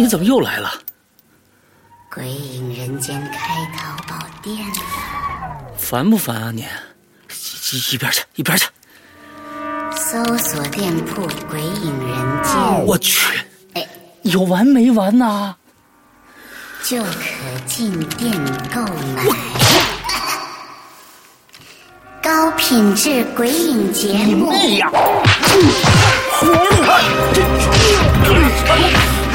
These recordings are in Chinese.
你怎么又来了？鬼影人间开淘宝店了，烦不烦啊你？一一边去，一边去！搜索店铺“鬼影人间我去，哎，有完没完呐？”就可进店购买。高品质鬼影节目，妹呀！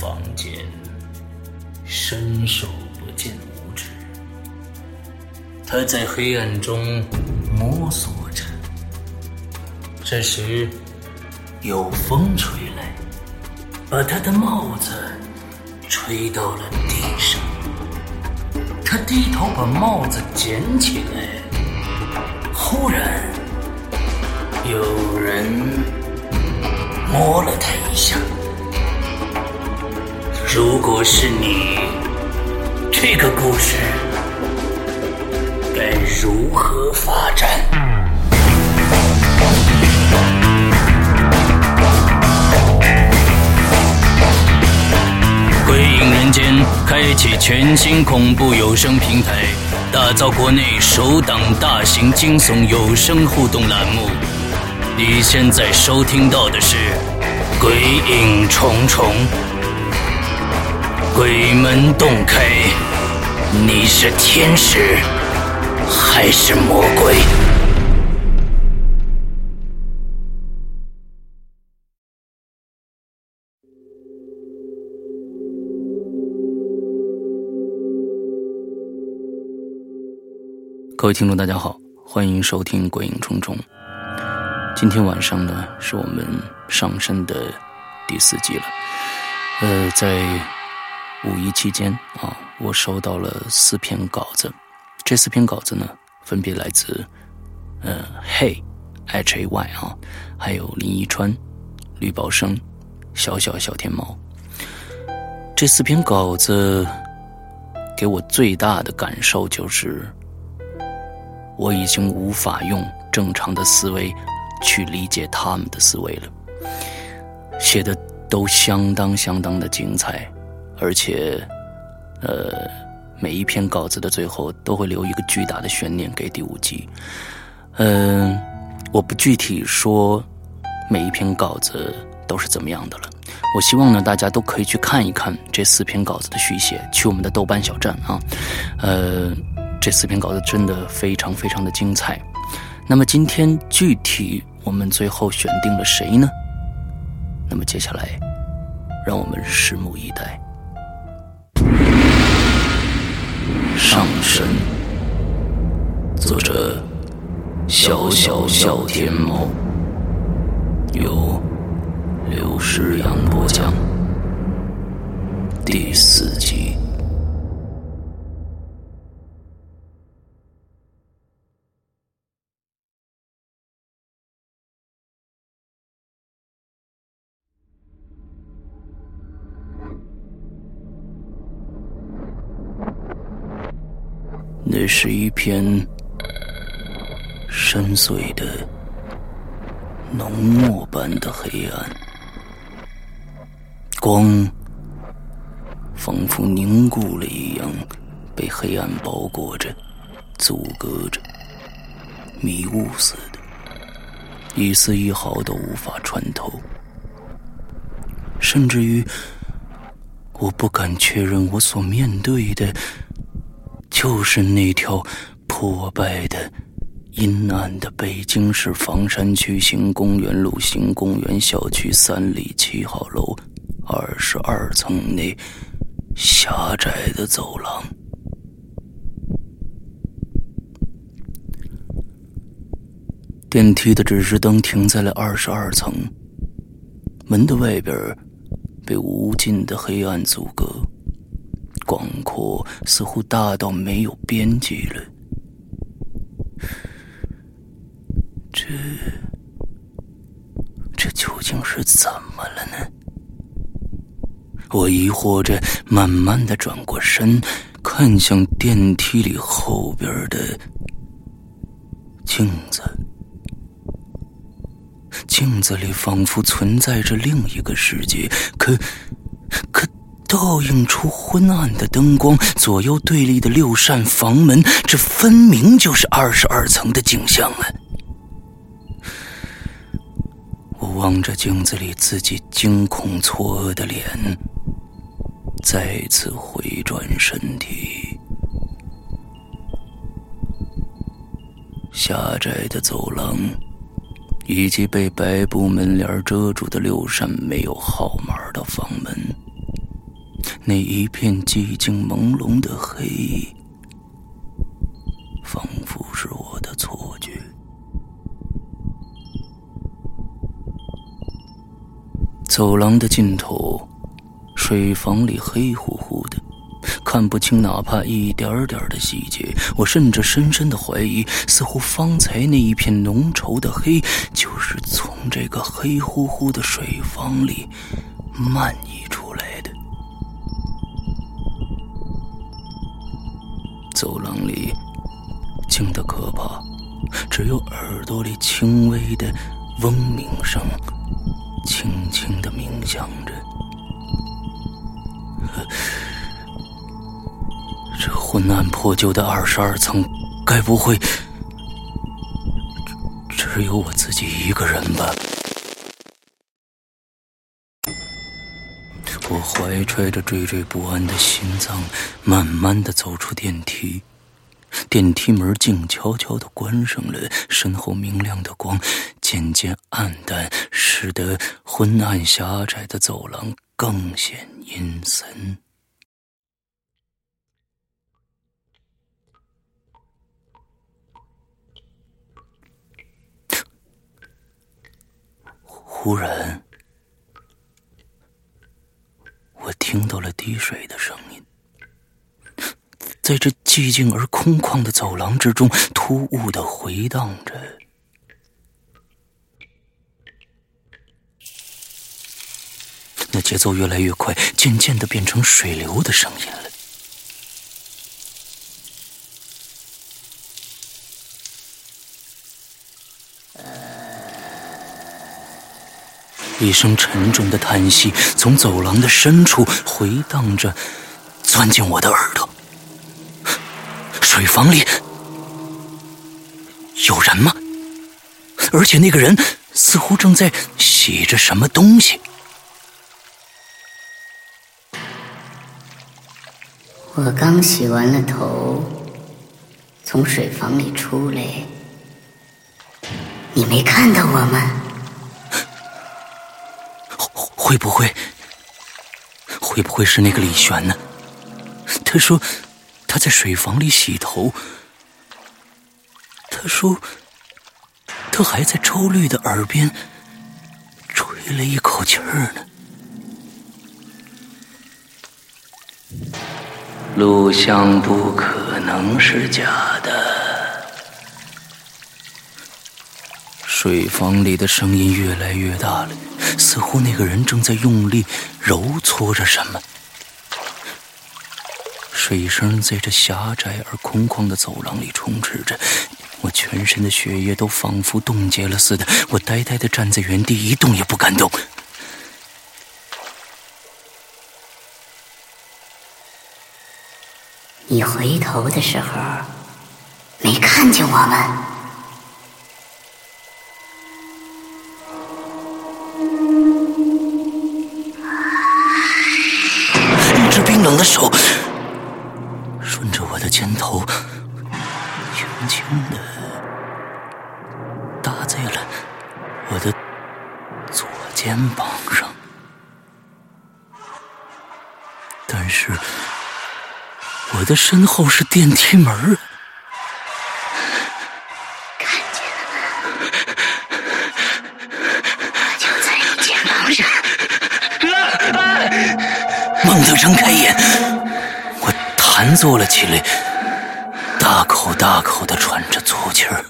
房间，伸手不见五指。他在黑暗中摸索着。这时，有风吹来，把他的帽子吹到了地上。他低头把帽子捡起来，忽然，有人摸了他一下。如果是你，这个故事该如何发展？鬼影人间开启全新恐怖有声平台，打造国内首档大型惊悚有声互动栏目。你现在收听到的是《鬼影重重》。鬼门洞开，你是天使还是魔鬼？各位听众，大家好，欢迎收听《鬼影重重》。今天晚上呢，是我们上山的第四集了。呃，在五一期间啊，我收到了四篇稿子，这四篇稿子呢，分别来自呃，Hey H A Y 啊，还有林一川、吕宝生、小小小天猫。这四篇稿子给我最大的感受就是，我已经无法用正常的思维去理解他们的思维了，写的都相当相当的精彩。而且，呃，每一篇稿子的最后都会留一个巨大的悬念给第五集。嗯、我不具体说每一篇稿子都是怎么样的了。我希望呢，大家都可以去看一看这四篇稿子的续写，去我们的豆瓣小站啊。呃，这四篇稿子真的非常非常的精彩。那么今天具体我们最后选定了谁呢？那么接下来，让我们拭目以待。上神，作者小小小天猫，由刘诗阳播讲，第四集。那是一片深邃的浓墨般的黑暗，光仿佛凝固了一样，被黑暗包裹着、阻隔着，迷雾似的，一丝一毫都无法穿透，甚至于。我不敢确认，我所面对的，就是那条破败的、阴暗的北京市房山区行公园路行公园小区三里七号楼二十二层内狭窄的走廊。电梯的指示灯停在了二十二层，门的外边。被无尽的黑暗阻隔，广阔似乎大到没有边际了。这，这究竟是怎么了呢？我疑惑着，慢慢的转过身，看向电梯里后边的镜子。镜子里仿佛存在着另一个世界，可倒映出昏暗的灯光，左右对立的六扇房门，这分明就是二十二层的景象啊！我望着镜子里自己惊恐错愕的脸，再次回转身体，狭窄的走廊。以及被白布门帘遮住的六扇没有号码的房门，那一片寂静朦胧的黑，仿佛是我的错觉。走廊的尽头，水房里黑乎乎的。看不清哪怕一点点的细节，我甚至深深的怀疑，似乎方才那一片浓稠的黑，就是从这个黑乎乎的水房里蔓延耳朵里轻微的嗡鸣声，轻轻的鸣响着。这昏暗破旧的二十二层，该不会只有我自己一个人吧？我怀揣着惴惴不安的心脏，慢慢的走出电梯。电梯门静悄悄的关上了，身后明亮的光渐渐暗淡，使得昏暗狭窄的走廊更显阴森。忽然，我听到了滴水的声音，在这寂静而空旷的走廊之中，突兀的回荡着。那节奏越来越快，渐渐的变成水流的声音了。一声沉重的叹息从走廊的深处回荡着，钻进我的耳朵。水房里有人吗？而且那个人似乎正在洗着什么东西。我刚洗完了头，从水房里出来，你没看到我吗？会不会？会不会是那个李璇呢？他说他在水房里洗头。他说他还在周律的耳边吹了一口气儿呢。录像不可能是假的。水房里的声音越来越大了，似乎那个人正在用力揉搓着什么。水声在这狭窄而空旷的走廊里充斥着，我全身的血液都仿佛冻结了似的。我呆呆的站在原地，一动也不敢动。你回头的时候，没看见我们。肩头，轻轻的搭在了我的左肩膀上，但是我的身后是电梯门坐了起来，大口大口的喘着粗气儿。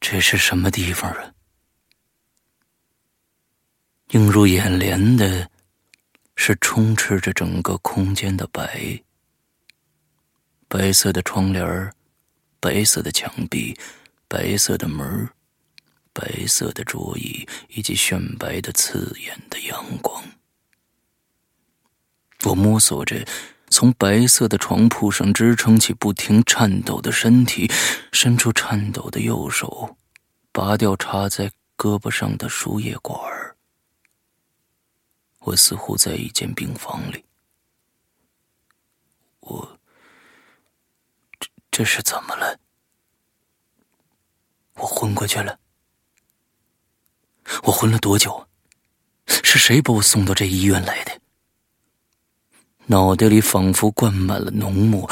这是什么地方啊？映入眼帘的是充斥着整个空间的白，白色的窗帘白色的墙壁，白色的门儿。白色的桌椅以及炫白的刺眼的阳光，我摸索着从白色的床铺上支撑起不停颤抖的身体，伸出颤抖的右手，拔掉插在胳膊上的输液管儿。我似乎在一间病房里，我这这是怎么了？我昏过去了。我昏了多久？是谁把我送到这医院来的？脑袋里仿佛灌满了浓墨，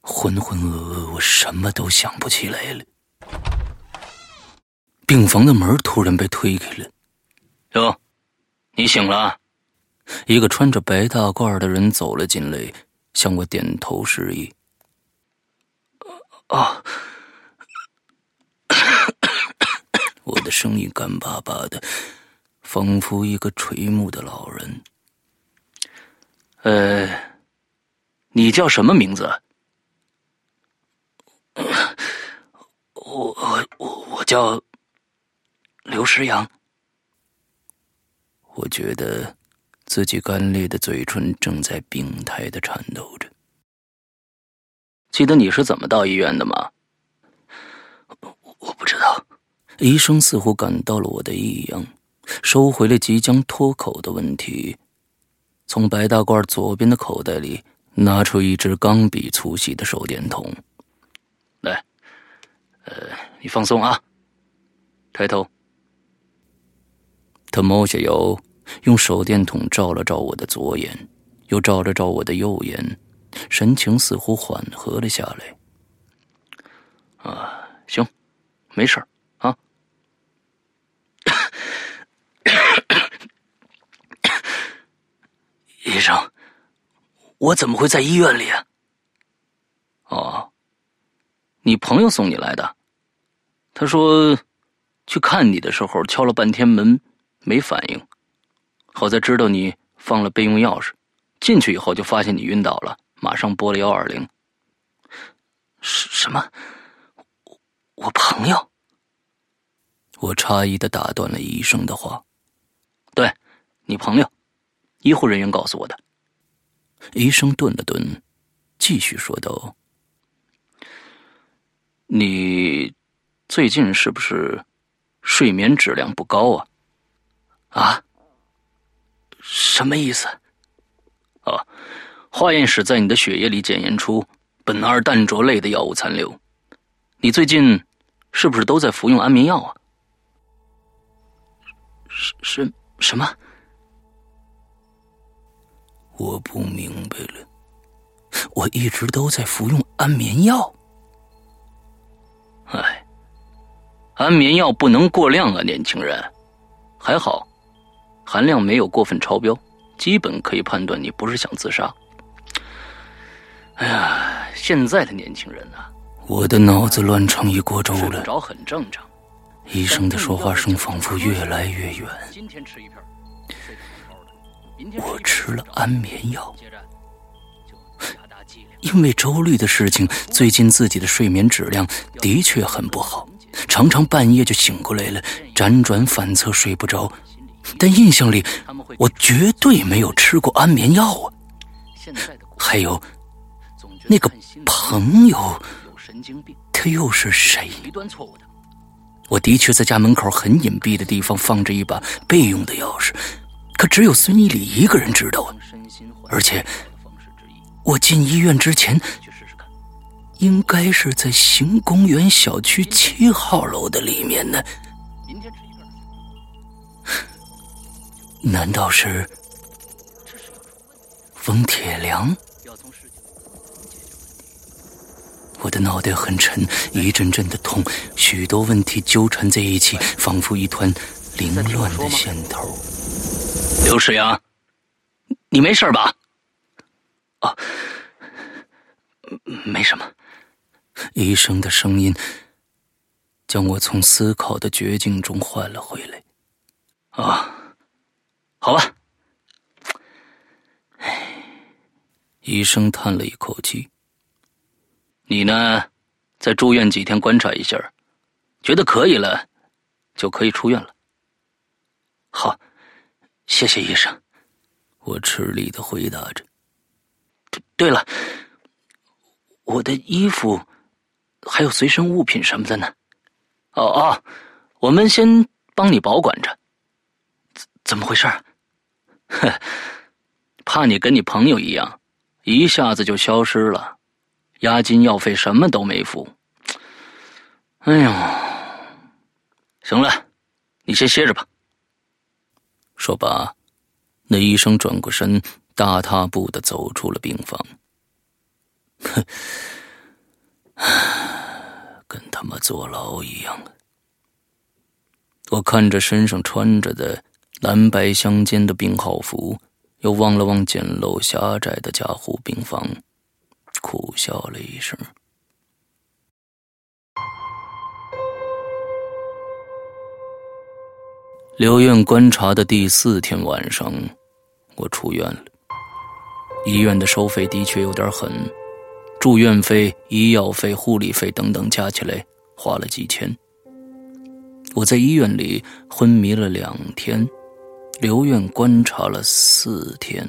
浑浑噩噩，我什么都想不起来了。病房的门突然被推开了。哟，你醒了？一个穿着白大褂的人走了进来，向我点头示意。啊。我的声音干巴巴的，仿佛一个垂暮的老人。呃，你叫什么名字？我我我我叫刘诗阳。我觉得自己干裂的嘴唇正在病态的颤抖着。记得你是怎么到医院的吗？我我不知道。医生似乎感到了我的异样，收回了即将脱口的问题，从白大褂左边的口袋里拿出一支钢笔粗细的手电筒，来，呃，你放松啊，抬头。他猫下腰，用手电筒照了照我的左眼，又照了照我的右眼，神情似乎缓和了下来。啊，行，没事儿。医生，我怎么会在医院里啊？哦，你朋友送你来的。他说，去看你的时候敲了半天门，没反应。好在知道你放了备用钥匙，进去以后就发现你晕倒了，马上拨了幺二零。什什么？我朋友？我诧异的打断了医生的话。对，你朋友。医护人员告诉我的。医生顿了顿，继续说道：“你最近是不是睡眠质量不高啊？啊？什么意思？啊？化验室在你的血液里检验出苯二氮卓类的药物残留。你最近是不是都在服用安眠药啊？什什什么？”我不明白了，我一直都在服用安眠药。哎，安眠药不能过量啊，年轻人。还好，含量没有过分超标，基本可以判断你不是想自杀。哎呀，现在的年轻人呐，我的脑子乱成一锅粥了。睡不着很正常，医生的说话声仿佛越来越远。我吃了安眠药，因为周律的事情，最近自己的睡眠质量的确很不好，常常半夜就醒过来了，辗转反侧睡不着。但印象里，我绝对没有吃过安眠药啊。还有那个朋友，他又是谁？我的确在家门口很隐蔽的地方放着一把备用的钥匙，可只有孙一礼一个人知道啊。而且我进医院之前，应该是在行公园小区七号楼的里面呢。难道是冯铁良？我的脑袋很沉，一阵阵的痛，许多问题纠缠在一起，仿佛一团凌乱的线头。刘世阳，你没事吧？哦，没什么。医生的声音将我从思考的绝境中唤了回来。啊，好吧。唉，医生叹了一口气。你呢，再住院几天观察一下，觉得可以了，就可以出院了。好，谢谢医生。我吃力的回答着。对了，我的衣服还有随身物品什么的呢？哦哦，我们先帮你保管着。怎怎么回事？哼，怕你跟你朋友一样，一下子就消失了。押金、药费什么都没付。哎呦，行了，你先歇着吧。说罢，那医生转过身，大踏步的走出了病房。哼，跟他妈坐牢一样！我看着身上穿着的蓝白相间的病号服，又望了望简陋狭窄的加护病房。苦笑了一声。留院观察的第四天晚上，我出院了。医院的收费的确有点狠，住院费、医药费、护理费等等加起来花了几千。我在医院里昏迷了两天，留院观察了四天。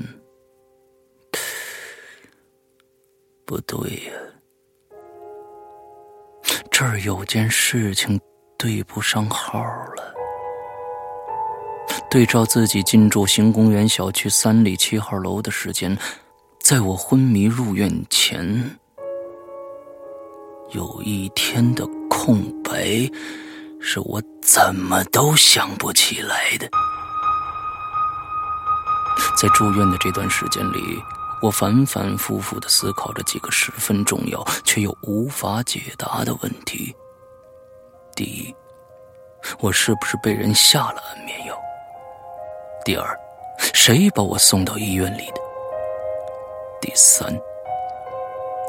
不对呀，这儿有件事情对不上号了。对照自己进驻行公园小区三里七号楼的时间，在我昏迷入院前，有一天的空白，是我怎么都想不起来的。在住院的这段时间里。我反反复复的思考着几个十分重要却又无法解答的问题：第一，我是不是被人下了安眠药？第二，谁把我送到医院里的？第三，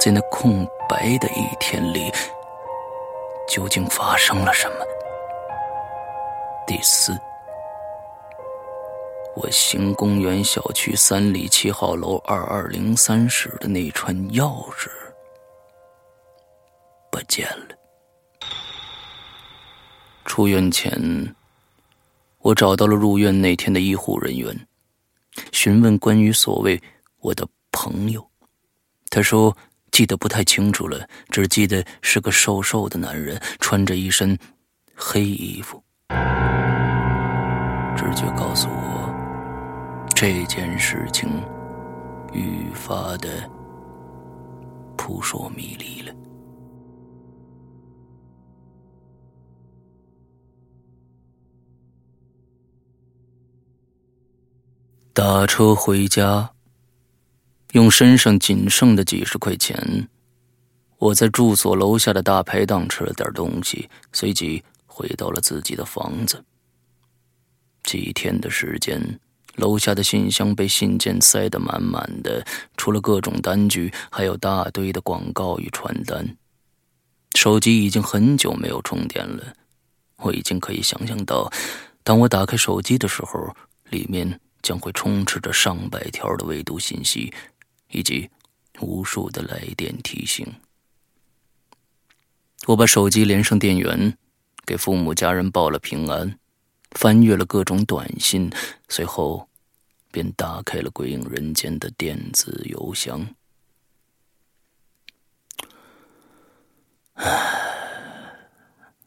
在那空白的一天里，究竟发生了什么？第四。我行公园小区三里七号楼二二零三室的那串钥匙不见了。出院前，我找到了入院那天的医护人员，询问关于所谓我的朋友。他说记得不太清楚了，只记得是个瘦瘦的男人，穿着一身黑衣服。直觉告诉我。这件事情愈发的扑朔迷离了。打车回家，用身上仅剩的几十块钱，我在住所楼下的大排档吃了点东西，随即回到了自己的房子。几天的时间。楼下的信箱被信件塞得满满的，除了各种单据，还有大堆的广告与传单。手机已经很久没有充电了，我已经可以想象到，当我打开手机的时候，里面将会充斥着上百条的未读信息，以及无数的来电提醒。我把手机连上电源，给父母家人报了平安，翻阅了各种短信，随后便打开了《鬼影人间》的电子邮箱。唉。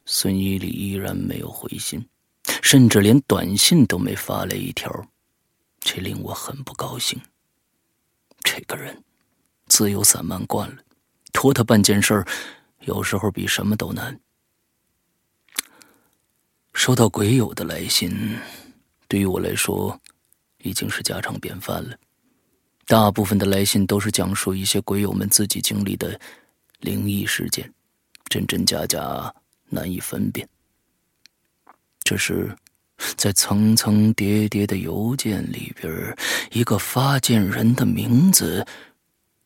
孙一礼依然没有回信，甚至连短信都没发来一条，这令我很不高兴。这个人自由散漫惯了，托他办件事，有时候比什么都难。收到鬼友的来信，对于我来说已经是家常便饭了。大部分的来信都是讲述一些鬼友们自己经历的灵异事件，真真假假。难以分辨。这是在层层叠叠的邮件里边，一个发件人的名字，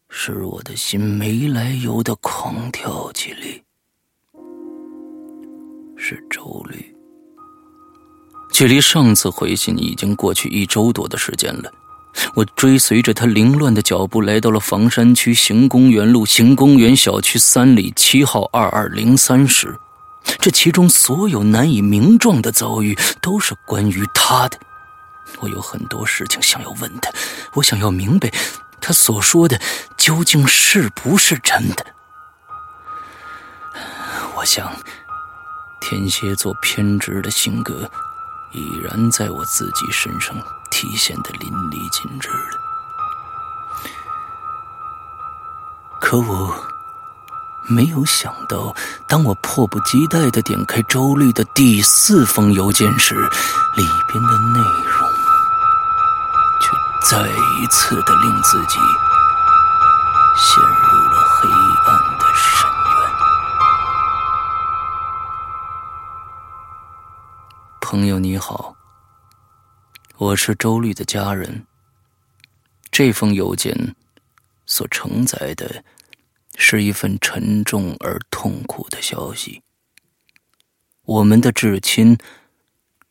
使我的心没来由的狂跳起来。是周律。距离上次回信已经过去一周多的时间了。我追随着他凌乱的脚步，来到了房山区行公园路行公园小区三里七号二二零三室。这其中所有难以名状的遭遇，都是关于他的。我有很多事情想要问他，我想要明白，他所说的究竟是不是真的。我想，天蝎座偏执的性格，已然在我自己身上体现的淋漓尽致了。可我。没有想到，当我迫不及待的点开周律的第四封邮件时，里边的内容却再一次的令自己陷入了黑暗的深渊。朋友你好，我是周律的家人。这封邮件所承载的。是一份沉重而痛苦的消息。我们的至亲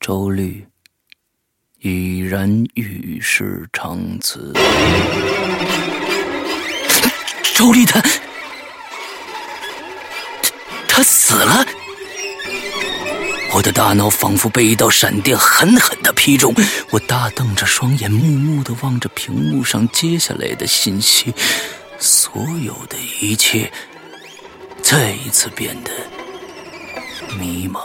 周律已然与世长辞。周律他，他死了！我的大脑仿佛被一道闪电狠狠的劈中，我大瞪着双眼，木木的望着屏幕上接下来的信息。所有的一切再一次变得迷茫。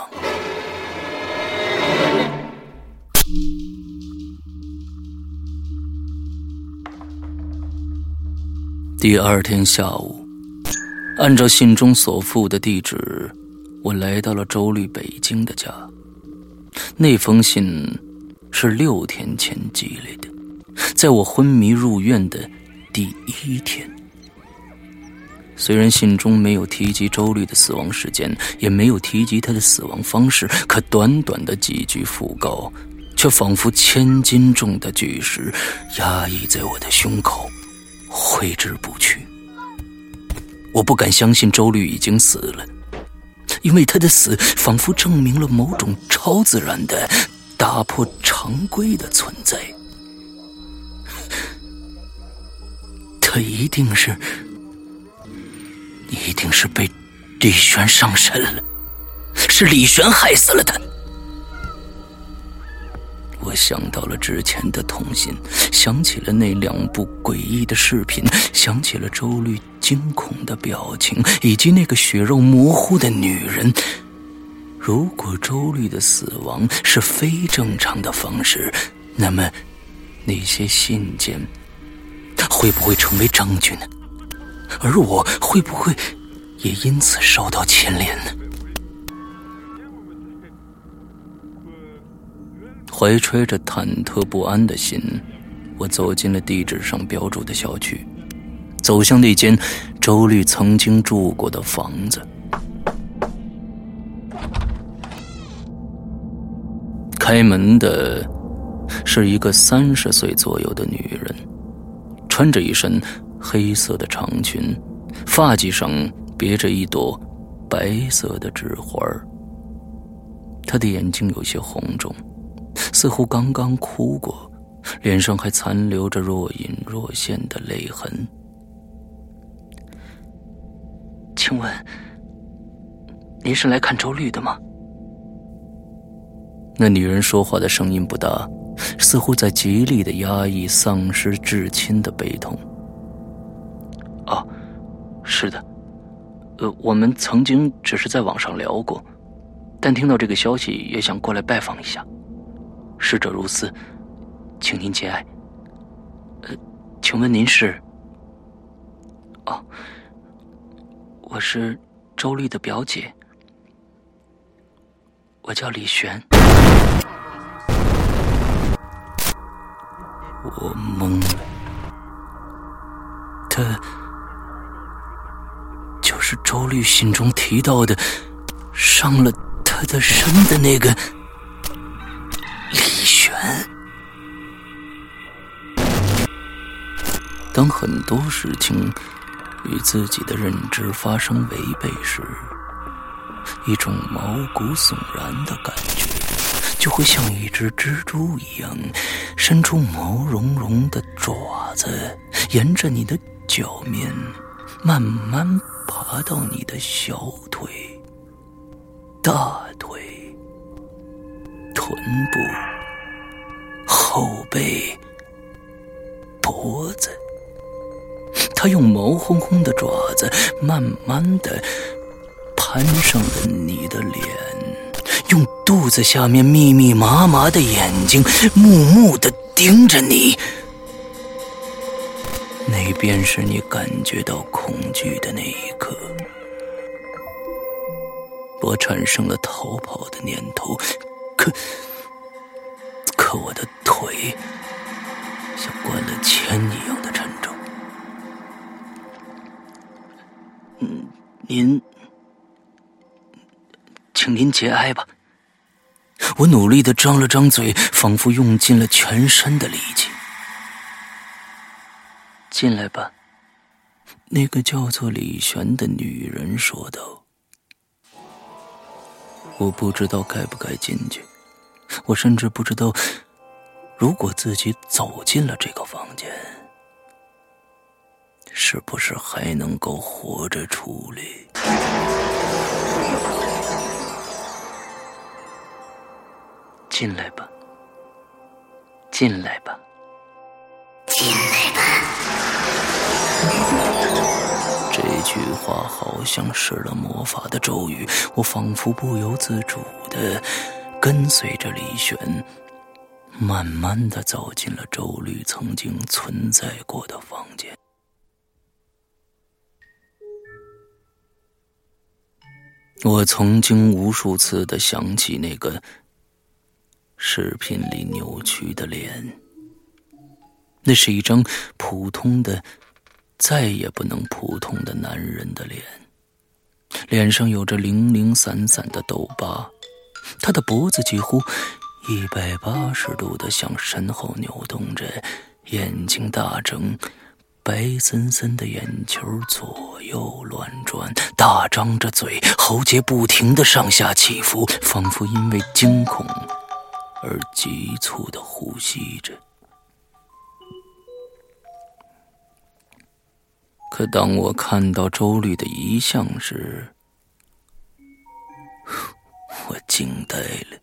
第二天下午，按照信中所附的地址，我来到了周律北京的家。那封信是六天前寄来的，在我昏迷入院的第一天。虽然信中没有提及周律的死亡时间，也没有提及他的死亡方式，可短短的几句讣告，却仿佛千斤重的巨石压抑在我的胸口，挥之不去。我不敢相信周律已经死了，因为他的死仿佛证明了某种超自然的、打破常规的存在。他一定是。一定是被李玄上身了，是李玄害死了他。我想到了之前的通信，想起了那两部诡异的视频，想起了周律惊恐的表情，以及那个血肉模糊的女人。如果周律的死亡是非正常的方式，那么那些信件会不会成为证据呢？而我会不会也因此受到牵连呢？怀揣着忐忑不安的心，我走进了地址上标注的小区，走向那间周律曾经住过的房子。开门的是一个三十岁左右的女人，穿着一身。黑色的长裙，发髻上别着一朵白色的纸花他的眼睛有些红肿，似乎刚刚哭过，脸上还残留着若隐若现的泪痕。请问，您是来看周律的吗？那女人说话的声音不大，似乎在极力的压抑丧失至亲的悲痛。哦，是的，呃，我们曾经只是在网上聊过。但听到这个消息，也想过来拜访一下。逝者如斯，请您节哀。呃，请问您是？哦，我是周丽的表姐，我叫李璇。我懵了，他是周律信中提到的伤了。他的身的那个李玄，当很多事情与自己的认知发生违背时，一种毛骨悚然的感觉，就会像一只蜘蛛一样，伸出毛茸茸的爪子，沿着你的脚面，慢慢爬到你的小腿。大腿、臀部、后背、脖子，他用毛烘烘的爪子慢慢的攀上了你的脸，用肚子下面密密麻麻的眼睛木木的盯着你，那便是你感觉到恐惧的那一刻。我产生了逃跑的念头，可可我的腿像灌了铅一样的沉重。嗯，您，请您节哀吧。我努力的张了张嘴，仿佛用尽了全身的力气。进来吧，那个叫做李璇的女人说道。我不知道该不该进去，我甚至不知道，如果自己走进了这个房间，是不是还能够活着出来？进来吧，进来吧，这句话好像施了魔法的咒语，我仿佛不由自主的跟随着李玄，慢慢的走进了周律曾经存在过的房间。我曾经无数次的想起那个视频里扭曲的脸，那是一张普通的。再也不能普通的男人的脸，脸上有着零零散散的痘疤，他的脖子几乎一百八十度的向身后扭动着，眼睛大睁，白森森的眼球左右乱转，大张着嘴，喉结不停的上下起伏，仿佛因为惊恐而急促的呼吸着。可当我看到周律的遗像时，我惊呆了。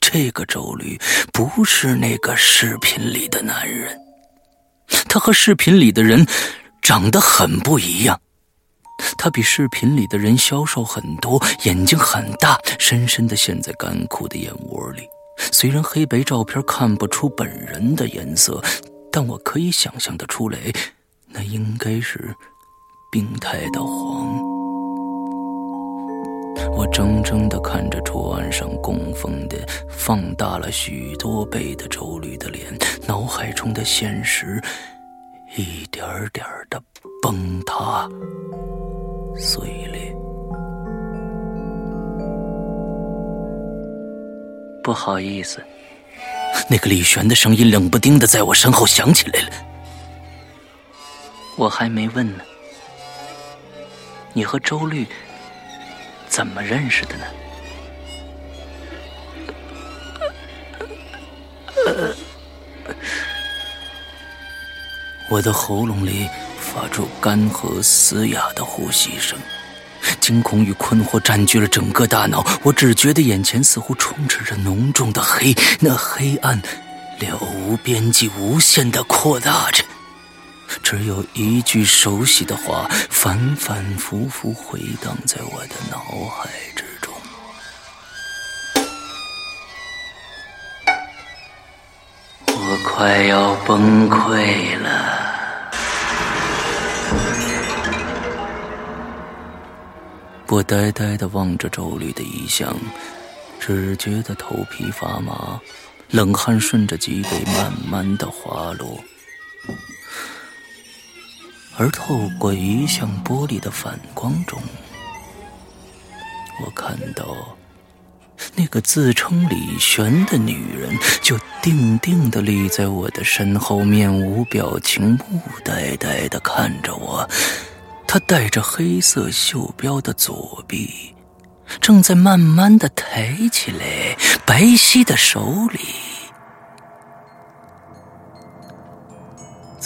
这个周律不是那个视频里的男人，他和视频里的人长得很不一样。他比视频里的人消瘦很多，眼睛很大，深深的陷在干枯的眼窝里。虽然黑白照片看不出本人的颜色，但我可以想象的出来。那应该是病态的黄。我怔怔的看着桌案上供奉的放大了许多倍的周律的脸，脑海中的现实一点点的崩塌碎裂。不好意思，那个李璇的声音冷不丁的在我身后响起来了。我还没问呢。你和周律怎么认识的呢？我的喉咙里发出干涸嘶哑的呼吸声，惊恐与困惑占据了整个大脑，我只觉得眼前似乎充斥着浓重的黑，那黑暗了无边际无限的扩大着。只有一句熟悉的话反反复复回荡在我的脑海之中：我快要崩溃了。我呆呆的望着周律的遗像，只觉得头皮发麻，冷汗顺着脊背慢慢的滑落。而透过一像玻璃的反光中，我看到那个自称李璇的女人，就定定的立在我的身后，面无表情，木呆呆的看着我。她带着黑色袖标的左臂，正在慢慢的抬起来，白皙的手里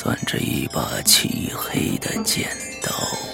攥着一把漆黑的剪刀。